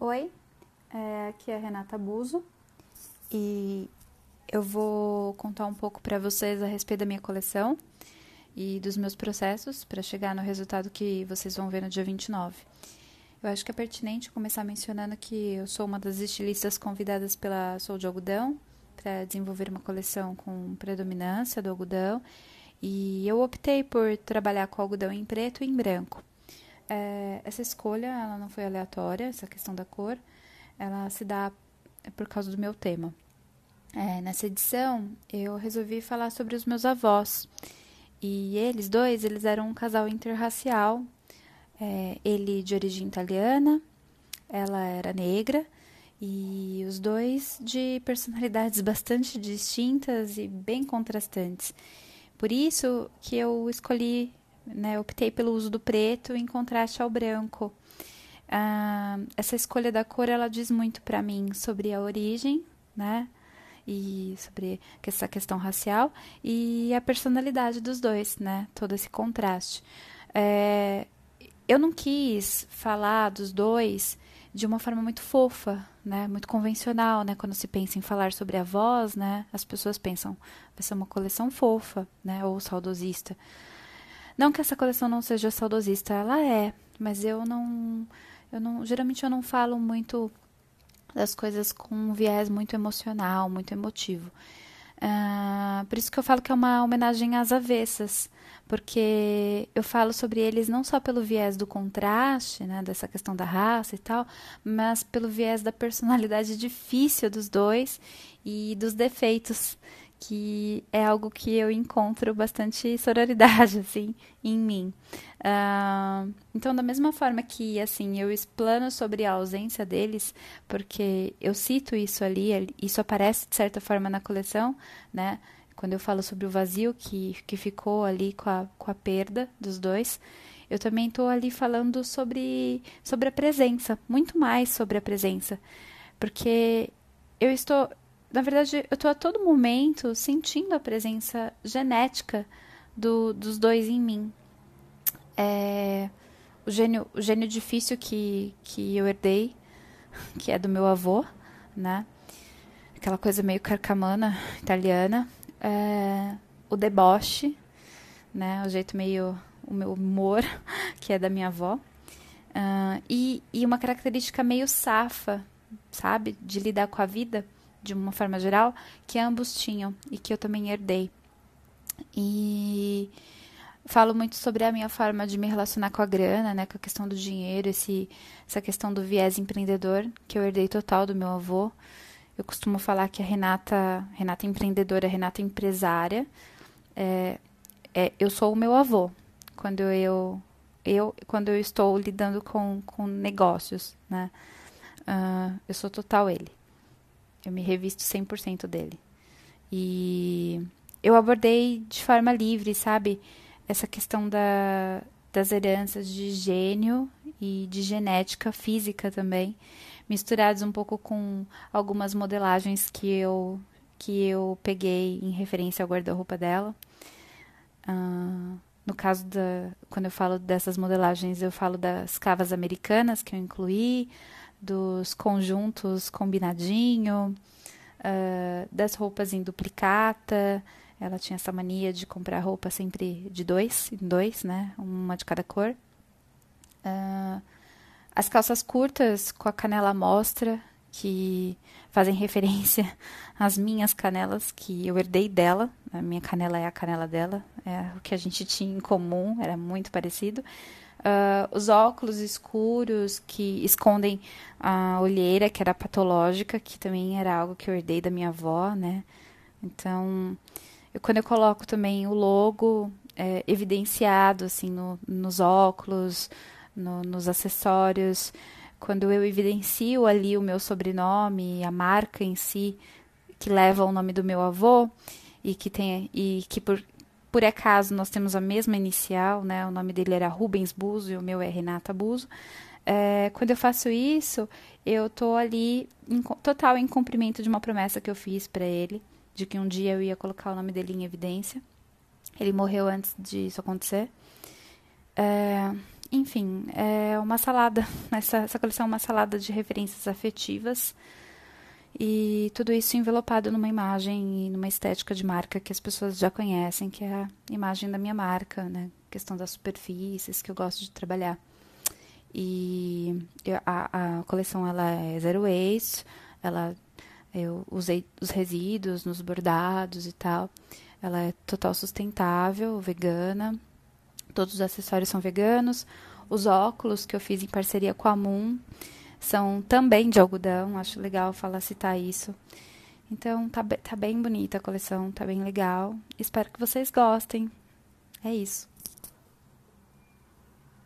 Oi, é, aqui é a Renata Buzo e eu vou contar um pouco para vocês a respeito da minha coleção e dos meus processos para chegar no resultado que vocês vão ver no dia 29. Eu acho que é pertinente começar mencionando que eu sou uma das estilistas convidadas pela Sou de Algodão para desenvolver uma coleção com predominância do algodão e eu optei por trabalhar com algodão em preto e em branco. É, essa escolha ela não foi aleatória, essa questão da cor, ela se dá por causa do meu tema. É, nessa edição, eu resolvi falar sobre os meus avós. E eles dois, eles eram um casal interracial. É, ele de origem italiana, ela era negra. E os dois de personalidades bastante distintas e bem contrastantes. Por isso que eu escolhi né, optei pelo uso do preto em contraste ao branco. Ah, essa escolha da cor ela diz muito para mim sobre a origem, né? E sobre essa questão racial e a personalidade dos dois, né? Todo esse contraste. É, eu não quis falar dos dois de uma forma muito fofa, né, muito convencional, né, quando se pensa em falar sobre a voz, né, as pessoas pensam vai ser uma coleção fofa, né, ou saudosista. Não que essa coleção não seja saudosista, ela é, mas eu não, eu não, geralmente eu não falo muito das coisas com um viés muito emocional, muito emotivo. Uh, por isso que eu falo que é uma homenagem às avessas, porque eu falo sobre eles não só pelo viés do contraste, né, dessa questão da raça e tal, mas pelo viés da personalidade difícil dos dois e dos defeitos que é algo que eu encontro bastante sororidade, assim, em mim. Uh, então, da mesma forma que, assim, eu explano sobre a ausência deles, porque eu cito isso ali, isso aparece de certa forma na coleção, né? Quando eu falo sobre o vazio que, que ficou ali com a, com a perda dos dois, eu também estou ali falando sobre, sobre a presença, muito mais sobre a presença, porque eu estou na verdade, eu estou a todo momento sentindo a presença genética do, dos dois em mim. É, o, gênio, o gênio difícil que, que eu herdei, que é do meu avô, né? Aquela coisa meio carcamana italiana. É, o deboche, né? O jeito meio. O meu humor, que é da minha avó. Uh, e, e uma característica meio safa, sabe? De lidar com a vida de uma forma geral, que ambos tinham e que eu também herdei. E falo muito sobre a minha forma de me relacionar com a grana, né, com a questão do dinheiro, esse, essa questão do viés empreendedor que eu herdei total do meu avô. Eu costumo falar que a Renata, Renata empreendedora, Renata empresária, é, é, eu sou o meu avô quando eu, eu quando eu estou lidando com, com negócios, né? Uh, eu sou total ele. Eu me revisto 100% dele. E eu abordei de forma livre, sabe? Essa questão da, das heranças de gênio e de genética física também, misturados um pouco com algumas modelagens que eu que eu peguei em referência ao guarda-roupa dela. Uh, no caso da quando eu falo dessas modelagens, eu falo das cavas americanas que eu incluí, dos conjuntos combinadinho, uh, das roupas em duplicata. Ela tinha essa mania de comprar roupa sempre de dois, em dois, né? Uma de cada cor. Uh, as calças curtas com a canela mostra, que fazem referência às minhas canelas que eu herdei dela. A minha canela é a canela dela, é o que a gente tinha em comum, era muito parecido. Uh, os óculos escuros que escondem a olheira, que era patológica, que também era algo que eu herdei da minha avó, né? Então, eu, quando eu coloco também o logo é, evidenciado, assim, no, nos óculos, no, nos acessórios, quando eu evidencio ali o meu sobrenome, a marca em si, que leva o nome do meu avô, e que tem e que por, por acaso nós temos a mesma inicial, né? O nome dele era Rubens Buzo e o meu é Renata Buzo. É, quando eu faço isso, eu tô ali em total em cumprimento de uma promessa que eu fiz para ele, de que um dia eu ia colocar o nome dele em evidência. Ele morreu antes disso acontecer. É, enfim, é uma salada. Essa, essa coleção é uma salada de referências afetivas. E tudo isso envelopado numa imagem e numa estética de marca que as pessoas já conhecem, que é a imagem da minha marca, né? questão das superfícies que eu gosto de trabalhar. E a, a coleção ela é zero waste, ela eu usei os resíduos nos bordados e tal. Ela é total sustentável, vegana. Todos os acessórios são veganos. Os óculos que eu fiz em parceria com a Moon são também de algodão. Acho legal falar citar isso. Então tá, tá bem bonita a coleção, tá bem legal. Espero que vocês gostem. É isso.